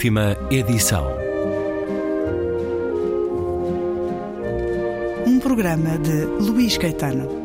Última edição. Um programa de Luís Caetano.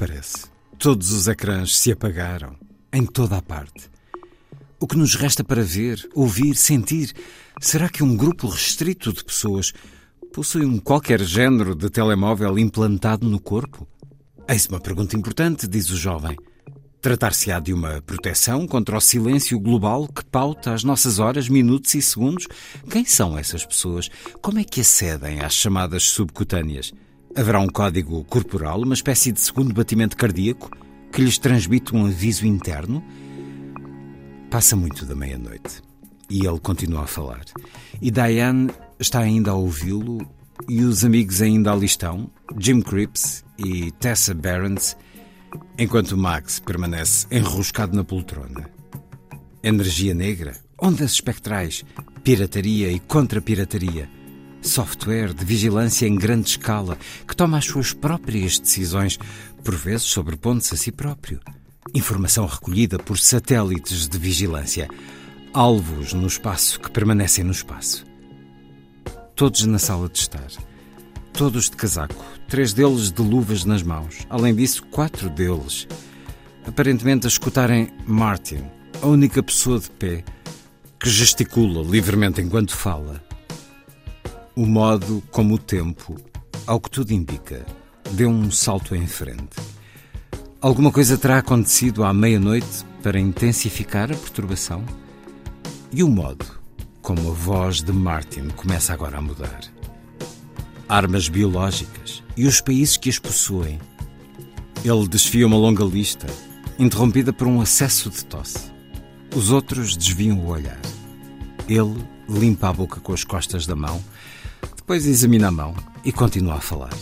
Parece, todos os ecrãs se apagaram, em toda a parte. O que nos resta para ver, ouvir, sentir, será que um grupo restrito de pessoas possui um qualquer género de telemóvel implantado no corpo? Eis uma pergunta importante, diz o jovem. Tratar-se-á de uma proteção contra o silêncio global que pauta as nossas horas, minutos e segundos? Quem são essas pessoas? Como é que acedem às chamadas subcutâneas? Haverá um código corporal, uma espécie de segundo batimento cardíaco, que lhes transmite um aviso interno? Passa muito da meia-noite. E ele continua a falar. E Diane está ainda a ouvi-lo, e os amigos ainda ali estão, Jim Cripps e Tessa Barons, enquanto Max permanece enroscado na poltrona. Energia negra, ondas espectrais, pirataria e contra-pirataria software de vigilância em grande escala que toma as suas próprias decisões, por vezes sobrepondo-se a si próprio. Informação recolhida por satélites de vigilância. Alvos no espaço que permanecem no espaço. Todos na sala de estar. Todos de casaco. Três deles de luvas nas mãos. Além disso, quatro deles. Aparentemente a escutarem Martin, a única pessoa de pé que gesticula livremente enquanto fala. O modo como o tempo, ao que tudo indica, deu um salto em frente. Alguma coisa terá acontecido à meia-noite para intensificar a perturbação? E o modo como a voz de Martin começa agora a mudar? Armas biológicas e os países que as possuem. Ele desfia uma longa lista, interrompida por um acesso de tosse. Os outros desviam o olhar. Ele limpa a boca com as costas da mão depois examina a mão e continua a falar.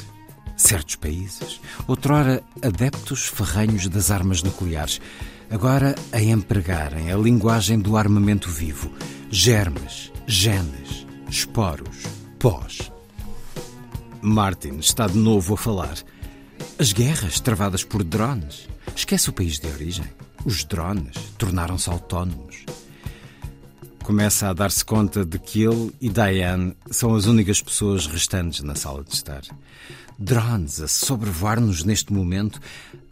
Certos países, outrora adeptos ferranhos das armas nucleares, agora a empregarem a linguagem do armamento vivo, germes, genes, esporos, pós. Martin está de novo a falar. As guerras travadas por drones. Esquece o país de origem. Os drones tornaram-se autónomos começa a dar-se conta de que ele e Diane são as únicas pessoas restantes na sala de estar. Drones a sobrevoar-nos neste momento,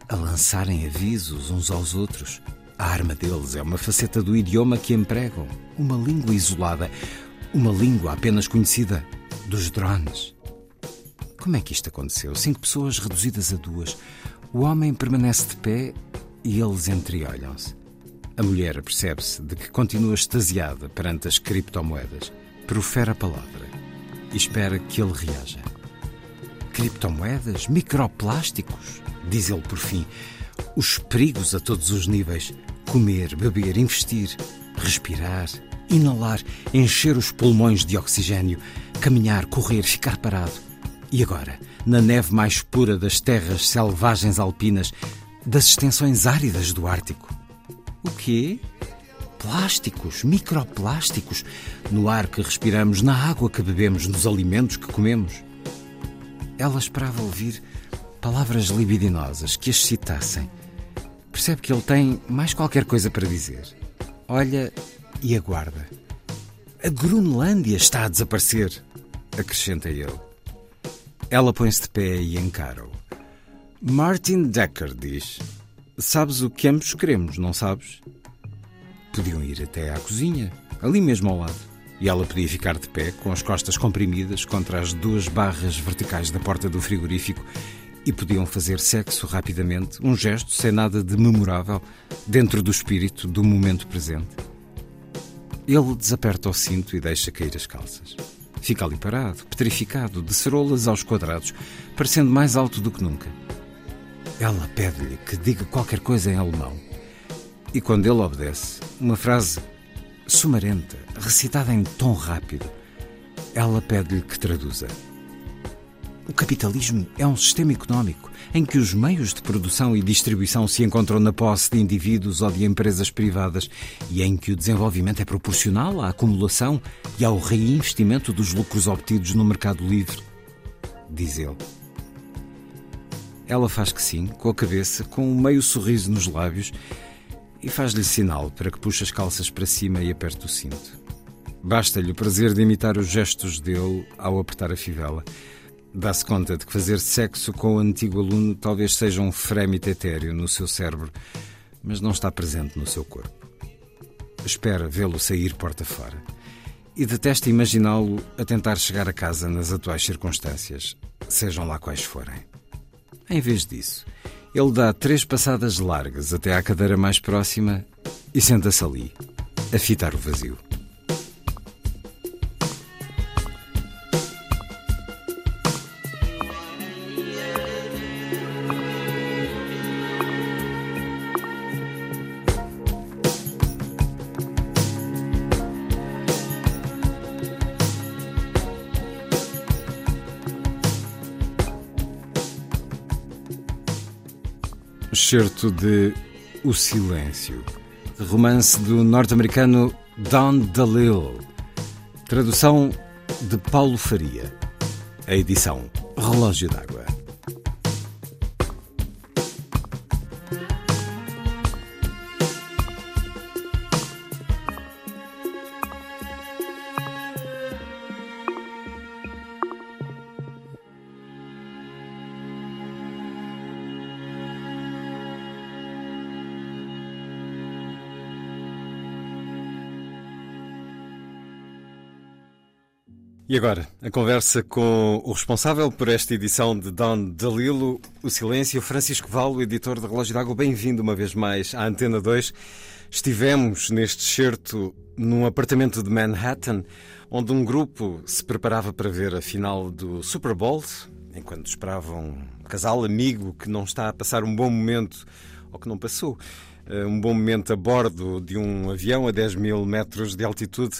a lançarem avisos uns aos outros. A arma deles é uma faceta do idioma que empregam, uma língua isolada, uma língua apenas conhecida dos drones. Como é que isto aconteceu? Cinco pessoas reduzidas a duas. O homem permanece de pé e eles entreolham-se. A mulher percebe-se de que continua extasiada perante as criptomoedas, profere a palavra e espera que ele reaja. Criptomoedas? Microplásticos? Diz ele por fim. Os perigos a todos os níveis: comer, beber, investir, respirar, inalar, encher os pulmões de oxigênio, caminhar, correr, ficar parado. E agora, na neve mais pura das terras selvagens alpinas, das extensões áridas do Ártico, o quê? Plásticos, microplásticos, no ar que respiramos, na água que bebemos, nos alimentos que comemos. Ela esperava ouvir palavras libidinosas que as citassem. Percebe que ele tem mais qualquer coisa para dizer. Olha e aguarda. A Grunlândia está a desaparecer, acrescenta ele. Ela põe-se de pé e encara-o. Martin Decker diz: Sabes o que ambos queremos, não sabes? Podiam ir até à cozinha, ali mesmo ao lado. E ela podia ficar de pé, com as costas comprimidas contra as duas barras verticais da porta do frigorífico, e podiam fazer sexo rapidamente, um gesto sem nada de memorável, dentro do espírito do momento presente. Ele desaperta o cinto e deixa cair as calças. Fica ali parado, petrificado, de cerolas aos quadrados, parecendo mais alto do que nunca. Ela pede-lhe que diga qualquer coisa em alemão. E quando ele obedece, uma frase sumarenta, recitada em tom rápido, ela pede-lhe que traduza. O capitalismo é um sistema económico em que os meios de produção e distribuição se encontram na posse de indivíduos ou de empresas privadas e em que o desenvolvimento é proporcional à acumulação e ao reinvestimento dos lucros obtidos no mercado livre, diz ele. Ela faz que sim, com a cabeça, com um meio sorriso nos lábios e faz-lhe sinal para que puxe as calças para cima e aperte o cinto. Basta-lhe o prazer de imitar os gestos dele ao apertar a fivela. Dá-se conta de que fazer sexo com o antigo aluno talvez seja um frémito etéreo no seu cérebro, mas não está presente no seu corpo. Espera vê-lo sair porta fora e detesta imaginá-lo a tentar chegar a casa nas atuais circunstâncias, sejam lá quais forem. Em vez disso, ele dá três passadas largas até à cadeira mais próxima e senta-se ali, a fitar o vazio. Excerto de O Silêncio, romance do norte-americano Don DeLille, tradução de Paulo Faria, a edição Relógio d'Água. E agora, a conversa com o responsável por esta edição de Don Dalilo, O Silêncio, Francisco Valo, editor de Relógio d'Água. Bem-vindo uma vez mais à Antena 2. Estivemos neste certo num apartamento de Manhattan, onde um grupo se preparava para ver a final do Super Bowl, enquanto esperavam um casal amigo que não está a passar um bom momento, ou que não passou, eh, um bom momento a bordo de um avião a 10 mil metros de altitude.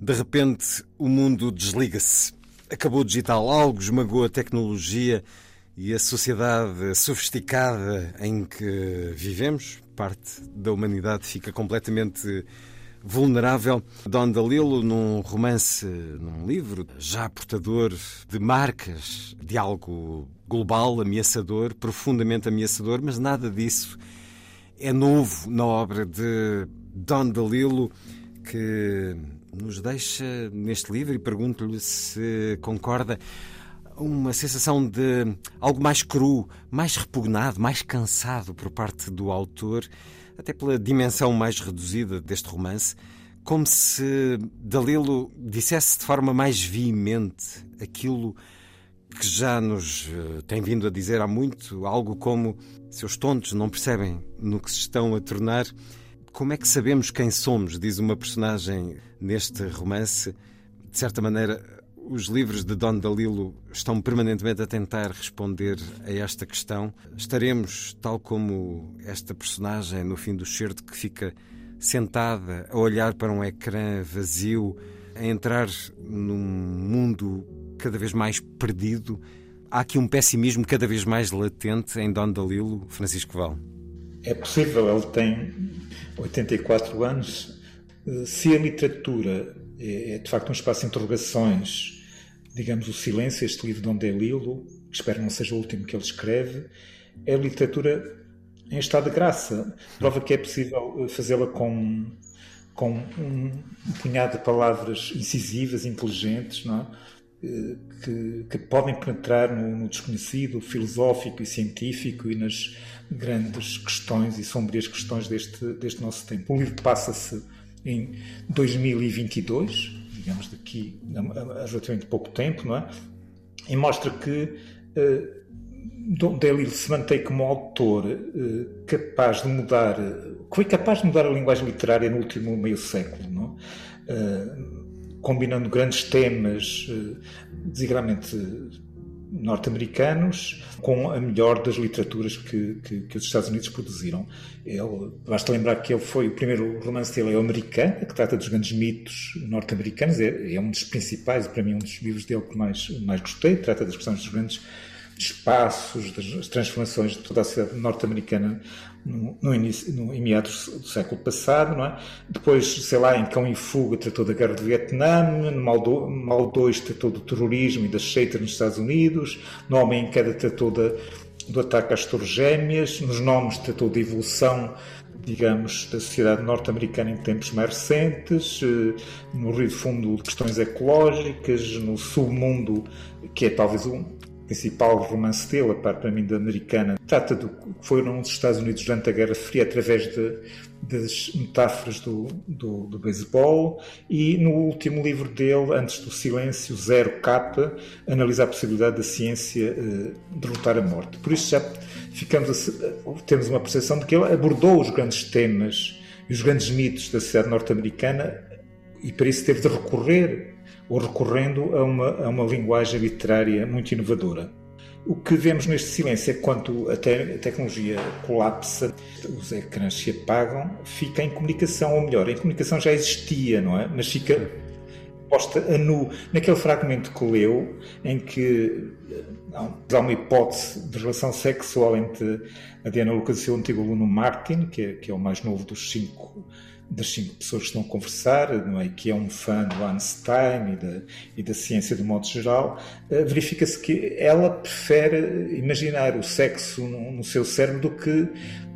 De repente, o mundo desliga-se. Acabou o digital, algo esmagou a tecnologia e a sociedade sofisticada em que vivemos, parte da humanidade fica completamente vulnerável. Don Dalilo, num romance, num livro, já portador de marcas de algo global, ameaçador, profundamente ameaçador, mas nada disso é novo na obra de Don Dalilo, que nos deixa neste livro e pergunto-lhe se concorda uma sensação de algo mais cru, mais repugnado, mais cansado por parte do autor, até pela dimensão mais reduzida deste romance, como se Dalilo dissesse de forma mais veemente aquilo que já nos eh, tem vindo a dizer há muito, algo como seus tontos não percebem no que se estão a tornar. Como é que sabemos quem somos? Diz uma personagem neste romance. De certa maneira, os livros de Don Dalilo estão permanentemente a tentar responder a esta questão. Estaremos, tal como esta personagem no fim do certo, que fica sentada a olhar para um ecrã vazio, a entrar num mundo cada vez mais perdido. Há aqui um pessimismo cada vez mais latente em Don Dalilo, Francisco Val. É possível, ele tem 84 anos. Se a literatura é, é de facto um espaço de interrogações, digamos, o silêncio, este livro de onde Lilo, que espero não seja o último que ele escreve, é literatura em estado de graça. Prova que é possível eh, fazê-la com, com um punhado de palavras incisivas, inteligentes, não é? Eh, que, que, podem penetrar no, no, desconhecido, filosófico e científico e nas grandes questões e sombrias questões deste, deste nosso tempo. O livro passa-se em 2022, digamos daqui a, relativamente pouco tempo, não é? E mostra que uh, Delille se mantém como autor uh, capaz de mudar, que foi capaz de mudar a linguagem literária no último meio século, não é? Uh, combinando grandes temas, eh, desigualmente norte-americanos com a melhor das literaturas que, que, que, os Estados Unidos produziram. Ele, basta lembrar que ele foi o primeiro romance dele é o que trata dos grandes mitos norte-americanos. É, é, um dos principais, para mim, um dos livros dele que mais, mais gostei. Trata das questões dos grandes espaços, das transformações de toda a sociedade norte-americana no, no, início, no, em meados do século passado, não é? Depois, sei lá, em Cão em Fuga tratou da Guerra do Vietnã, no Mal, Mal 2 tratou do terrorismo e das seitas nos Estados Unidos, no Homem em Queda tratou da, do ataque às Torres Gêmeas, nos Nomes tratou da evolução digamos, da sociedade norte-americana em tempos mais recentes, eh, no Rio de Fundo questões ecológicas, no submundo, que é talvez um, principal romance dele, a parte para mim da americana, trata do que foram os Estados Unidos durante a Guerra Fria através de, das metáforas do, do, do beisebol e no último livro dele, Antes do Silêncio, Zero K, analisa a possibilidade da ciência uh, derrotar a morte. Por isso já ficamos a, temos uma percepção de que ele abordou os grandes temas e os grandes mitos da sociedade norte-americana e para isso teve de recorrer ou recorrendo a uma, a uma linguagem literária muito inovadora. O que vemos neste silêncio é quando a, te a, tecnologia colapsa, os ecrãs se apagam, fica em comunicação, ou melhor, em comunicação já existia, não é? Mas fica posta a nu. Naquele fragmento que leu, em que não, há uma hipótese de relação sexual entre a Diana Lucas e seu antigo aluno Martin, que é, que é o mais novo dos cinco das cinco pessoas que estão a conversar, não é? que é um fã do Einstein e da, e da ciência do modo geral, uh, verifica-se que ela prefere imaginar o sexo no, no, seu cérebro do que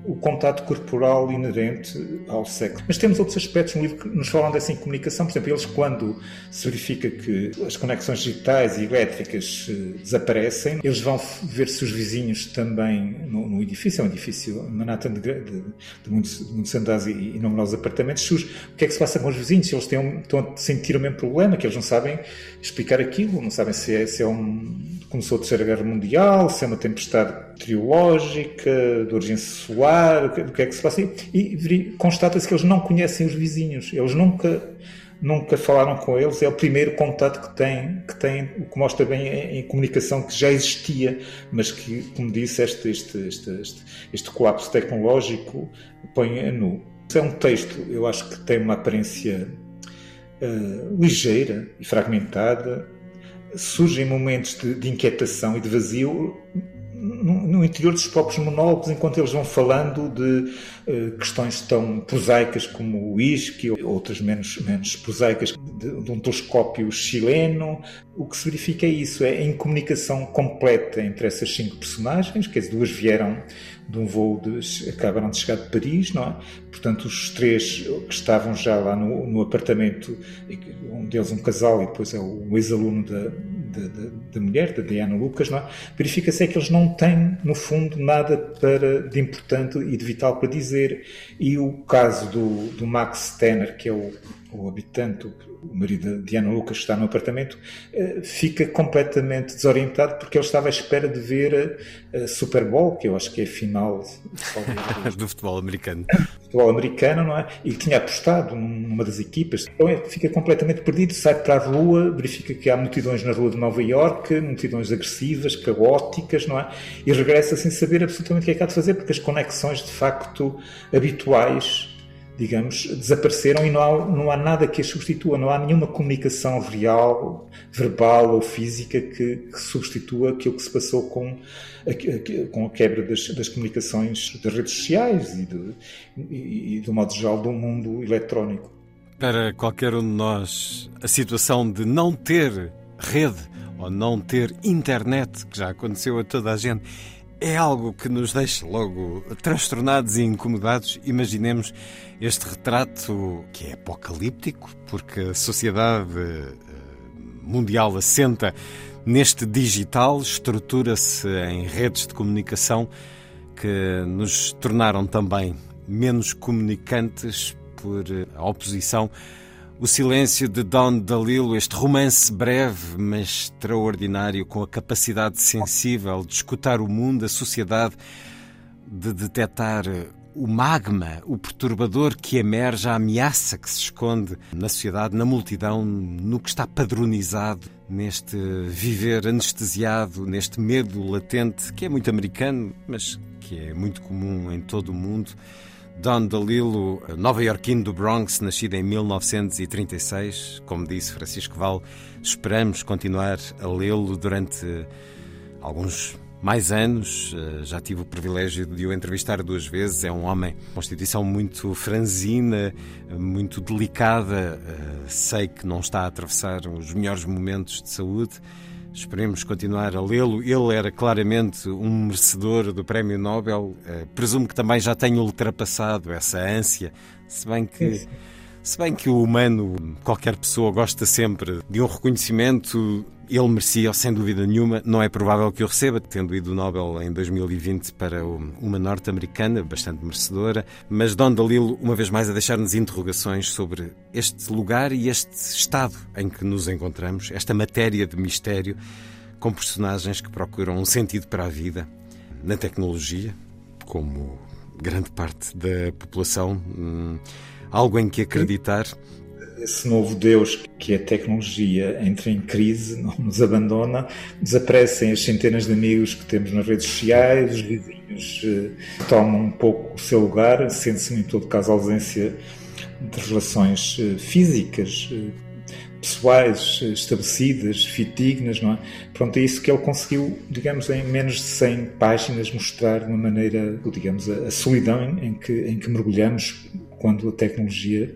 o contato corporal inerente ao sexo. Mas temos outros aspectos no livro que nos falam dessa incomunicação. Por exemplo, eles, quando se verifica que as conexões digitais e elétricas uh, desaparecem, eles vão ver se os vizinhos também no, no edifício, é um edifício Manhattan de, de, de, muitos, de muitos andares e, e numerosos apartamentos, o que é que se passa com os vizinhos, eles têm, estão a sentir o mesmo problema, que eles não sabem explicar aquilo, não sabem se é, se é um começou a Terceira Guerra Mundial, se é uma tempestade meteorológica, de origem solar, o que, o que é que se passa. E, e constata-se que eles não conhecem os vizinhos, eles nunca nunca falaram com eles, é o primeiro contato que têm, que têm o que mostra bem em, comunicação que já existia, mas que, como disse, este, este, este, este, este colapso tecnológico põe a nu. É um texto, eu acho que tem uma aparência uh, ligeira e fragmentada, surgem momentos de, de inquietação e de vazio no, no, interior dos próprios monólogos, enquanto eles vão falando de questões tão prosaicas como o ou outras menos, menos prosaicas, de, de, um telescópio chileno. O que se verifica é isso, é a incomunicação completa entre essas cinco personagens, que as duas vieram de um voo de, acabaram de chegar de Paris, não é? Portanto, os três que estavam já lá no, no apartamento, um deles um casal e depois é o ex-aluno da, da, da, mulher, da Diana Lucas, é? Verifica-se é que eles não têm, no fundo, nada para, de importante e de vital para dizer. E o caso do, do Max Tenner, que é o, o habitante, o marido de Diana Lucas, que está no apartamento, eh, fica completamente desorientado porque ele estava à espera de ver a Super Bowl, que eu acho que é a final do futebol americano. Futebol americano, não é? E tinha apostado numa das equipas. Então é, fica completamente perdido, sai para a rua, verifica que há multidões na rua de Nova Iorque, multidões agressivas, caóticas, não é? E regressa sem saber absolutamente o que é que há de fazer, porque as conexões de facto habituais digamos, desapareceram e não há, não há nada que as substitua, não há nenhuma comunicação real, verbal ou física que, que substitua aquilo que se passou com a, com a quebra das, das comunicações das redes sociais e, de, e, e, do modo geral, do mundo eletrónico. Para qualquer um de nós, a situação de não ter rede ou não ter internet, que já aconteceu a toda a gente, é algo que nos deixa logo transtornados e incomodados. Imaginemos este retrato que é apocalíptico, porque a sociedade eh, mundial assenta neste digital, estrutura-se em redes de comunicação que nos tornaram também menos comunicantes por a oposição o Silêncio de Don DeLillo, este romance breve, mas extraordinário, com a capacidade sensível de escutar o mundo, a sociedade, de detectar o magma, o perturbador que emerge, a ameaça que se esconde na sociedade, na multidão, no que está padronizado, neste viver anestesiado, neste medo latente, que é muito americano, mas que é muito comum em todo o mundo. Don DeLillo, nova-iorquino do Bronx, nascido em 1936, como disse Francisco Val, esperamos continuar a lê-lo durante alguns mais anos. Eh, já tive o privilégio de o entrevistar duas vezes. É um homem constituição muito franzina, muito delicada. Eh, sei que não está a atravessar os melhores momentos de saúde. Esperemos continuar a lê-lo. Ele era claramente um merecedor do Prémio Nobel. Eh, presumo que também já tenha ultrapassado essa ânsia, se bem que. Se bem que o humano, qualquer pessoa gosta sempre de um reconhecimento ele merecia, sem dúvida nenhuma. Não é provável que o receba, tendo ido o Nobel em 2020 para uma norte-americana, bastante merecedora. Mas Don Dalilo, uma vez mais, a deixar-nos interrogações sobre este lugar e este estado em que nos encontramos, esta matéria de mistério, com personagens que procuram um sentido para a vida na tecnologia, como grande parte da população, hum, algo em que acreditar esse novo Deus que é a tecnologia entra em crise, não nos abandona, desaparecem as centenas de amigos que temos nas redes sociais, os vizinhos eh, tomam um pouco o seu lugar, sente-se em todo caso a ausência de relações eh, físicas, eh, pessoais, eh, estabelecidas, fidedignas, não é? Pronto, é isso que ele conseguiu, digamos, em menos de 100 páginas mostrar de uma maneira, digamos, a, a solidão em, que, em que mergulhamos quando a tecnologia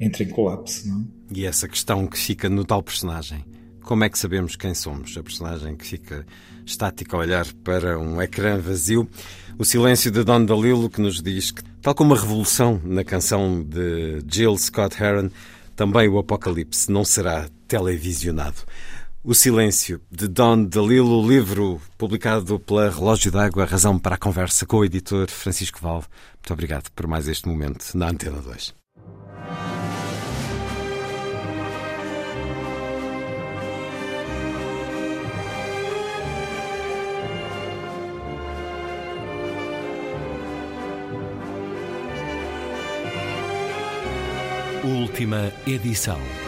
entra em colapso. Não é? E essa questão que fica no tal personagem. Como é que sabemos quem somos? A personagem que fica estática a olhar para um ecrã vazio. O silêncio de Don Dalilo que nos diz que, tal como a revolução na canção de Jill Scott Heron, também o apocalipse não será televisionado. O Silêncio, de Don DeLillo, livro publicado pela Relógio d'Água, razão para a conversa com o editor Francisco Val. Muito obrigado por mais este momento na Antena 2. Última edição.